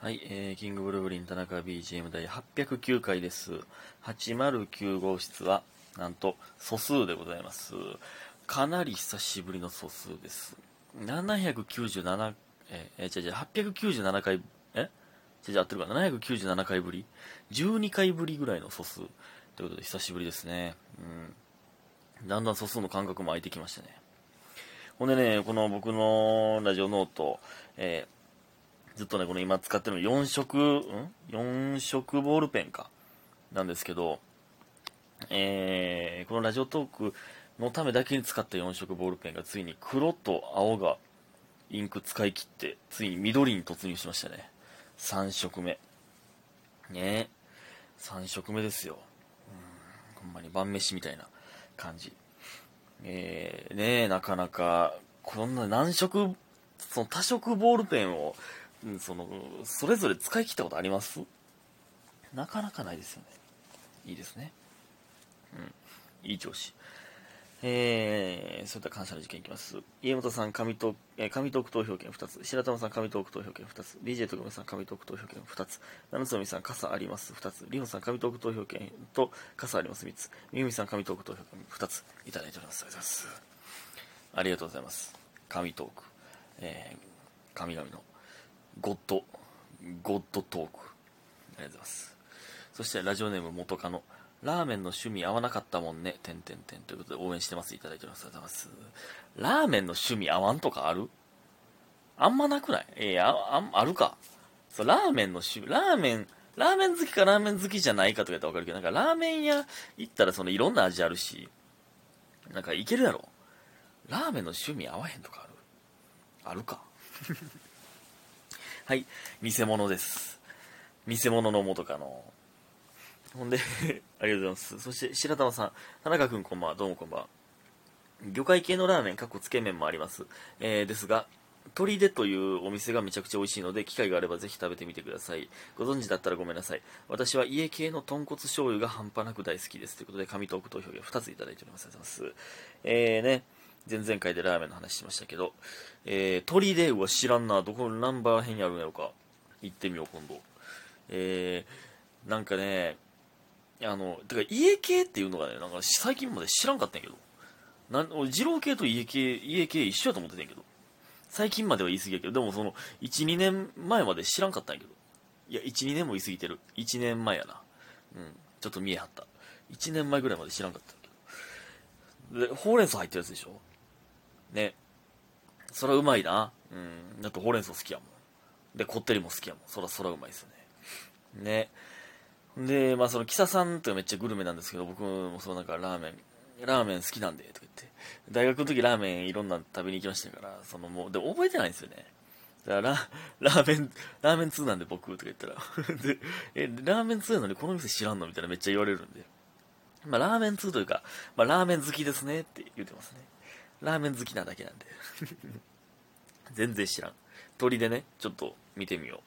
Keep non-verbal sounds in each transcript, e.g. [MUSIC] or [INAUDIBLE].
はい、えー、キングブルーブリン田中 BGM 第809回です。809号室は、なんと素数でございます。かなり久しぶりの素数です。797、えー、えー、違う違う、897回、え？違う違う、合ってるかな ?797 回ぶり ?12 回ぶりぐらいの素数。ということで、久しぶりですね。うん。だんだん素数の感覚も空いてきましたね。ほんでね、この僕のラジオノート、えーずっとね、この今使ってるの4色、ん ?4 色ボールペンか。なんですけど、えー、このラジオトークのためだけに使った4色ボールペンがついに黒と青がインク使い切って、ついに緑に突入しましたね。3色目。ね3色目ですよ。ほんまに晩飯みたいな感じ。えー、ねなかなか、こんな何色、その多色ボールペンを、その、それぞれ使い切ったことあります？なかなかないですよね。いいですね。うん。いい調子。えー、そういった感謝の事件いきます。家元さん、紙トーク、え紙トーク投票権2つ。白玉さん、紙トーク投票権2つ。DJ 徳さん、紙トーク投票権2つ。七つみさん、傘あります2つ。りほさん、紙トーク投票権と傘あります3つ。みゆみさん、紙トーク投票権2つ。いただいております。ありがとうございます。ありがとうございます。紙トーク。えー、神々のゴッド、ゴッドトーク。ありがとうございます。そして、ラジオネーム元カノ。ラーメンの趣味合わなかったもんね。てんてんてん。ということで応援してます。いただいております。ありがとうございます。ラーメンの趣味合わんとかある？あんまなくない？えー、あ、あ、あるか？そう、ラーメンの趣味、ラーメン、ラーメン好きかラーメン好きじゃないかとか言ったらわかるけど、なんかラーメン屋行ったらそのいろんな味あるし、なんかいけるやろ？ラーメンの趣味合わへんとかある？あるか？はい、偽物です。偽物の元カノ。ほんで、[LAUGHS] ありがとうございます。そして、白玉さん、田中くんこんばんは、どうもこんばんは。魚介系のラーメン、かっこつけ麺もあります。えー、ですが、鳥出というお店がめちゃくちゃ美味しいので、機会があればぜひ食べてみてください。ご存知だったらごめんなさい。私は家系の豚骨醤油が半端なく大好きです。ということで、紙トーク投票が2ついただいております。ありがとうございます。えーね、前々回でラーメンの話しましたけど、えー、鳥出は知らんな、どこナンバー辺にあるんやろか。行ってみよう、今度。えー、なんかね、あの、てか家系っていうのがね、なんか最近まで知らんかったんやけど。なん俺、二郎系と家系、家系一緒やと思ってたんやけど。最近までは言い過ぎやけど、でもその、1、2年前まで知らんかったんやけど。いや、1、2年も言い過ぎてる。1年前やな。うん。ちょっと見えはった。1年前ぐらいまで知らんかったんやけど。で、ほうれん草入ってるやつでしょ？ね。そらうまいな。うん。だってほうれん草好きやもん。で、こってりも好きやもん。そらそらうまいですよね。ね。で、まあその、キサさんってめっちゃグルメなんですけど、僕もそうなんかラーメン、ラーメン好きなんで、とか言って。大学の時ラーメンいろんなの食べに行きましたから、そのもう、で、覚えてないんですよね。だからラ、ラーメン、ラーメン2なんで僕、とか言ったら。[LAUGHS] で、え、ラーメン2なのにこの店知らんの？みたいなめっちゃ言われるんで。まあラーメン2というか、まあラーメン好きですねって言ってますね。ラーメン好きなだけなんで。[LAUGHS] 全然知らん。鳥でね、ちょっと見てみよう。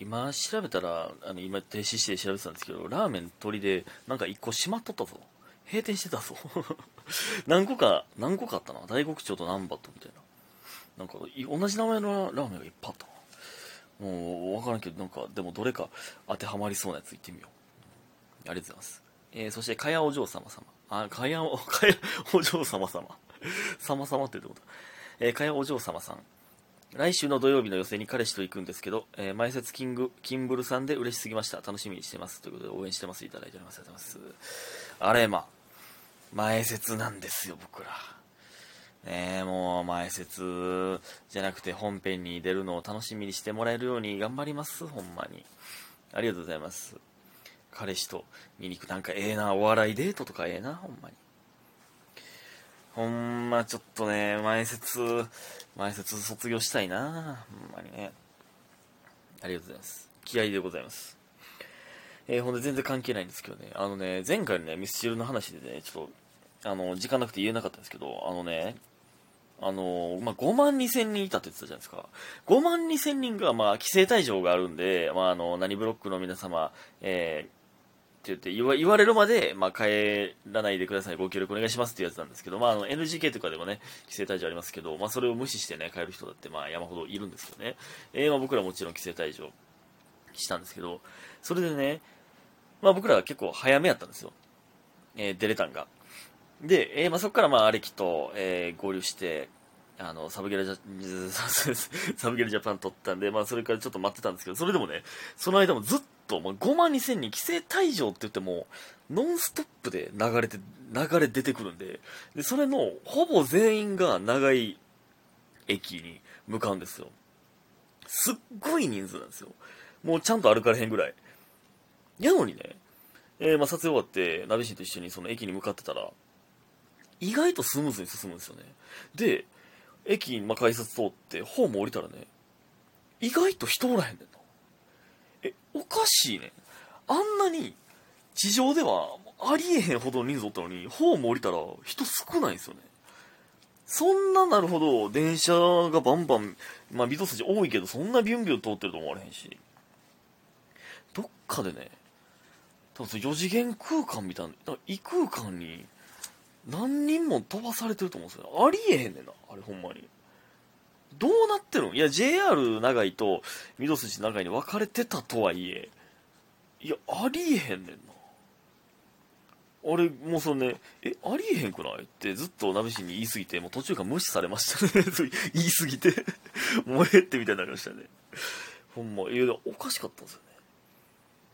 今調べたら、あの、今停止して調べてたんですけど、ラーメン鳥で、なんか一個閉まっとったぞ。閉店してたぞ。[LAUGHS] 何個か、何個かあったな。大黒町と南波とみたいな。なんか、同じ名前のラーメンがいっぱいあったな。もう、わからんけど、なんか、でもどれか当てはまりそうなやつ行ってみよう。ありがとうございます。えー、そして、かやお嬢様様。あ、かやお、かやお嬢様様。様様って言ってこと？えー、かやお嬢様さん。来週の土曜日の予選に彼氏と行くんですけど、えー前説キング、キンブルさんで嬉しすぎました。楽しみにしてます。ということで応援してます。いただいております。ありがとうございます。あれ、ま、前説なんですよ、僕ら。ねえ、もう前説じゃなくて本編に出るのを楽しみにしてもらえるように頑張ります。ほんまに。ありがとうございます。彼氏と見に行く。なんかええな、お笑いデートとかええな、ほんまに。ほんまちょっとね、前説、前説卒業したいなほんまにね。ありがとうございます。気合でございます。えーほんで全然関係ないんですけどね、あのね、前回のね、ミスチルの話でね、ちょっと、あの、時間なくて言えなかったんですけど、あのね、あの、まあ、5万2千人いたって言ってたじゃないですか。5万2千人が、まあ、規制退場があるんで、まあ、あの、何ブロックの皆様、えー言って言わ言われるまで、まあ、帰らないでください、ご協力お願いしますっていうやつなんですけど、まあ、あの NGK とかでもね、規制退場ありますけど、まあ、それを無視してね、帰る人だって、まあ、山ほどいるんですよね。えー、まあ、僕らもちろん規制退場したんですけど、それでね、まあ、僕らは結構早めやったんですよ。えー、出れたんが。で、えー、まあ、そこからまあ、アレキと、えー、合流して、あの、サブゲルジャ、サブゲルジャパン撮ったんで、まあ、それからちょっと待ってたんですけど、それでもね、その間もずっと、まあ、5万2000人規制退場って言っても、ノンストップで流れて、流れ出てくるんで、で、それの、ほぼ全員が長い駅に向かうんですよ。すっごい人数なんですよ。もうちゃんと歩かれへんぐらい。やのにね、えー、まあ、撮影終わって、ナビシンと一緒にその駅に向かってたら、意外とスムーズに進むんですよね。で、駅、まあ、改札通って、ホーム降りたらね、意外と人おらへんねんな。おかしいね。あんなに、地上ではありえへんほどの人数おったのに、ホーム降りたら人少ないんですよね。そんななるほど、電車がバンバン、まあ、水筋多いけど、そんなビュンビュン通ってると思われへんし。どっかでね、多分4次元空間みたいな、異空間に何人も飛ばされてると思うんですよ。ありえへんねんな、あれほんまに。どうなってるん？いや、JR 長井と御堂筋長井に分かれてたとはいえ、いや、ありえへんねんな。あれ、もうそのね、え、ありえへんくない？ってずっと鍋氏に言い過ぎて、もう途中から無視されましたね。[LAUGHS] 言い過ぎてもうえってみたいになりましたね。ほんま、いや、おかしかったんですよね。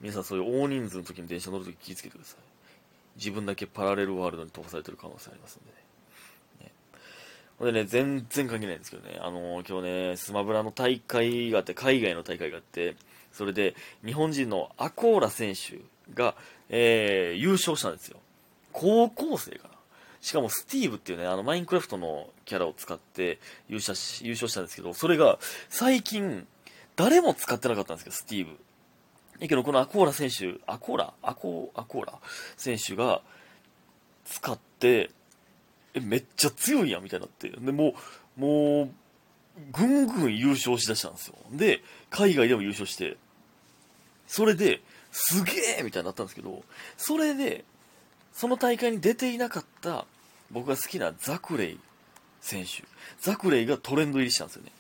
皆さんそういう大人数の時に電車乗るとき気をつけてください。自分だけパラレルワールドに飛ばされてる可能性ありますんで。ねほんでね、全然関係ないんですけどね、あのー、今日ね、スマブラの大会があって、海外の大会があって、それで日本人のアコーラ選手が、えー、優勝したんですよ。高校生かな。しかもスティーブっていうね、あのマインクラフトのキャラを使って優勝し優勝したんですけど、それが最近誰も使ってなかったんですけど、スティーブ。だけど、このアコーラ選手、アコーラ？アコーアコーラ選手が使って、え、めっちゃ強いやんみたいになって。で、もう、もう、ぐんぐん優勝しだしたんですよ。で、海外でも優勝して、それで、すげえみたいになったんですけど、それで、その大会に出ていなかった僕が好きなザクレイ選手。ザクレイがトレンド入りしたんですよね。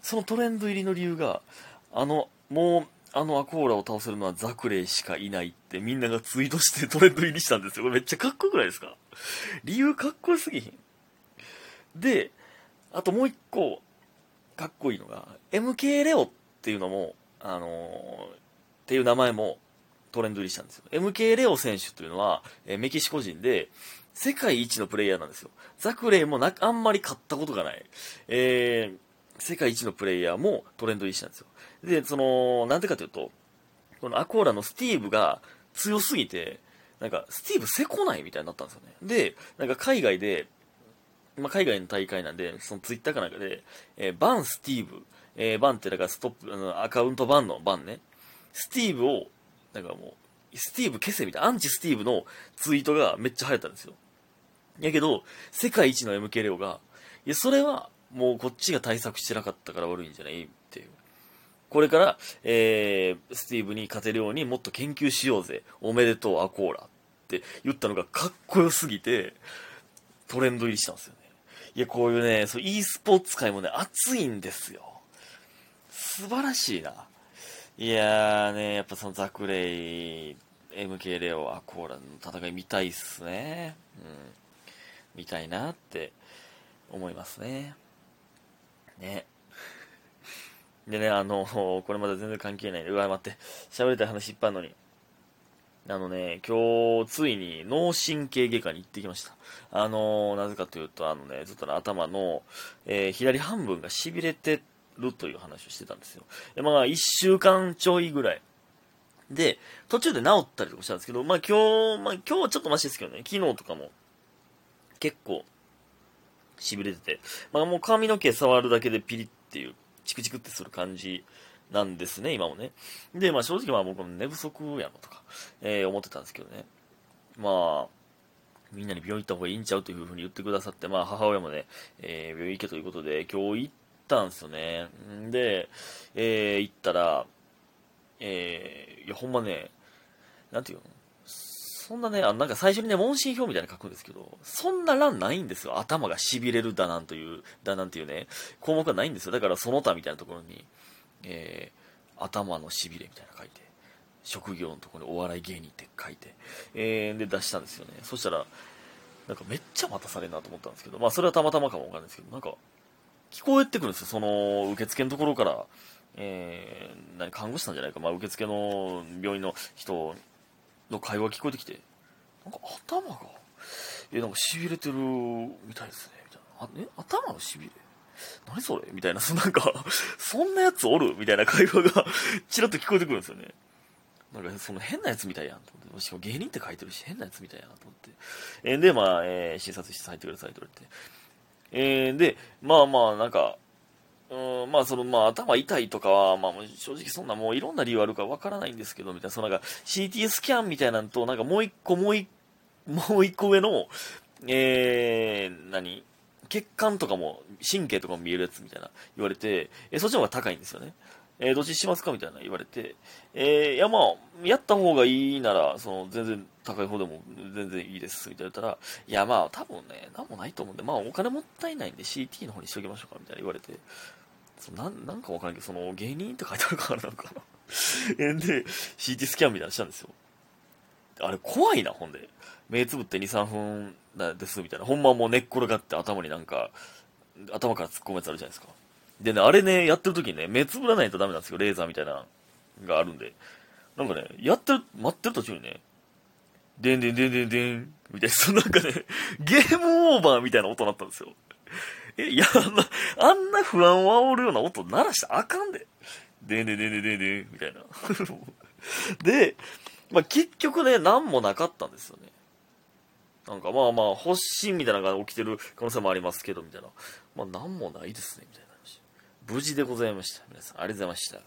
そのトレンド入りの理由が、あの、もう、あのアコーラを倒せるのはザクレイしかいないってみんながツイートしてトレンド入りしたんですよ。これめっちゃかっこよくないですか？[LAUGHS] 理由かっこよすぎひん。で、あともう一個、かっこいいのが、MK レオっていうのも、あのー、っていう名前もトレンド入りしたんですよ。MK レオ選手というのは、えメキシコ人で、世界一のプレイヤーなんですよ。ザクレイもなあんまり勝ったことがない。えー、世界一のプレイヤーもトレンド入りしたんですよ。で、その、なんでかというと、このアコーラのスティーブが強すぎて、なんか、スティーブせこないみたいになったんですよね。で、なんか海外で、まあ、海外の大会なんで、そのツイッターかなんかで、えー、バンスティーブ、えー、バンってだからストップ、あの、アカウントバンのバンね。スティーブを、なんかもう、スティーブ消せみたいな、アンチスティーブのツイートがめっちゃ流行ったんですよ。やけど、世界一の MK レオが、いや、それは、もうこっちが対策してなかったから悪いんじゃないっていう。これから、えー、スティーブに勝てるようにもっと研究しようぜ。おめでとう、アコーラ。って言ったのがかっこよすぎて、トレンド入りしたんですよね。いや、こういうね、そう、e スポーツ界もね、熱いんですよ。素晴らしいな。いやーね、やっぱそのザクレイ、MK レオ、アコーラの戦い見たいっすね。うん。見たいなって思いますね。ね。でね、あの、これまだ全然関係ない。うわ、待って。喋りたい話いっぱいあるのに。あのね、今日、ついに脳神経外科に行ってきました。あの、なぜかというと、あのね、ずっと、ね、頭の、えー、左半分が痺れてるという話をしてたんですよ。でまあ、1週間ちょいぐらい。で、途中で治ったりとかしたんですけど、まあ今日、まあ今日はちょっとマシですけどね、昨日とかも、結構、痺れてて、まあもう髪の毛触るだけでピリっていうチクチクってする感じなんですね、今もね。で、まあ正直まあ僕も寝不足やろとか、えー、思ってたんですけどね。まあ、みんなに病院行った方がいいんちゃうというふうに言ってくださって、まあ母親もね、えー、病院行けということで、今日行ったんですよね。で、えー、行ったら、えー、いやほんまね、なんていうの？そんなね、あなんか最初にね、問診票みたいなの書くんですけど、そんな欄ないんですよ。頭が痺れるだなんという、だなんていうね、項目がないんですよ。だからその他みたいなところに、えー、頭の痺れみたいな書いて、職業のところにお笑い芸人って書いて、えー、で出したんですよね。そしたら、なんかめっちゃ待たされるなと思ったんですけど、まあそれはたまたまかもわかんないですけど、なんか、聞こえてくるんですよ。その、受付のところから、えー、何、看護師さんじゃないか、まあ受付の病院の人の会話聞こえてきて、なんか頭が、え、なんか痺れてるみたいですね、みたいな。あ、え、頭の痺れ？何それ？みたいな、そ [LAUGHS] なんか、そんなやつおる？みたいな会話がちらっと聞こえてくるんですよね。なんかその変なやつみたいやんと思って。しかも芸人って書いてるし、変なやつみたいやなと思って。えー、で、まあ、えー、診察室入ってくださいと言われて。えー、で、まあまあ、なんか、うん、まあその、まあ頭痛いとかは、まあ正直そんなもういろんな理由あるかわからないんですけど、みたいな、そのなんか CT スキャンみたいなんと、なんかもう一個もう一個、もう一個上の、えー、何？血管とかも、神経とかも見えるやつみたいな言われて、えそっちの方が高いんですよね。えー、どっちしますかみたいな言われて、えー、いやまあ、やった方がいいなら、その、全然高い方でも全然いいです、みたいな言ったら、いやまあ、多分ね、なんもないと思うんで、まあ、お金もったいないんで CT の方にしときましょうか、みたいな言われて、そなん、なんかわからんけど、その、芸人って書いてあるからなんか [LAUGHS] なで、CT スキャンみたいなのしたんですよ。あれ怖いな、ほんで。目つぶって2、3分です、みたいな。ほんまもう寝っ転がって頭になんか、頭から突っ込むやつあるじゃないですか。でね、あれね、やってる時にね、目つぶらないとダメなんですよ、レーザーみたいながあるんで。なんかね、やってる、待ってる途中にね、でんでんでんでんでん、みたいな、そ [LAUGHS] のなんかね、ゲームオーバーみたいな音になったんですよ。え、いや、あんな、あんな不安を煽るような音鳴らしたらあかんで。でんでんでんでんでんでん、みたいな。[LAUGHS] で、まあ、結局ね、何もなかったんですよね。なんかまあまあ、発疹みたいなのが起きてる可能性もありますけど、みたいな。まあ、何もないですね、みたいな。無事でございました。皆さん、ありがとうございました。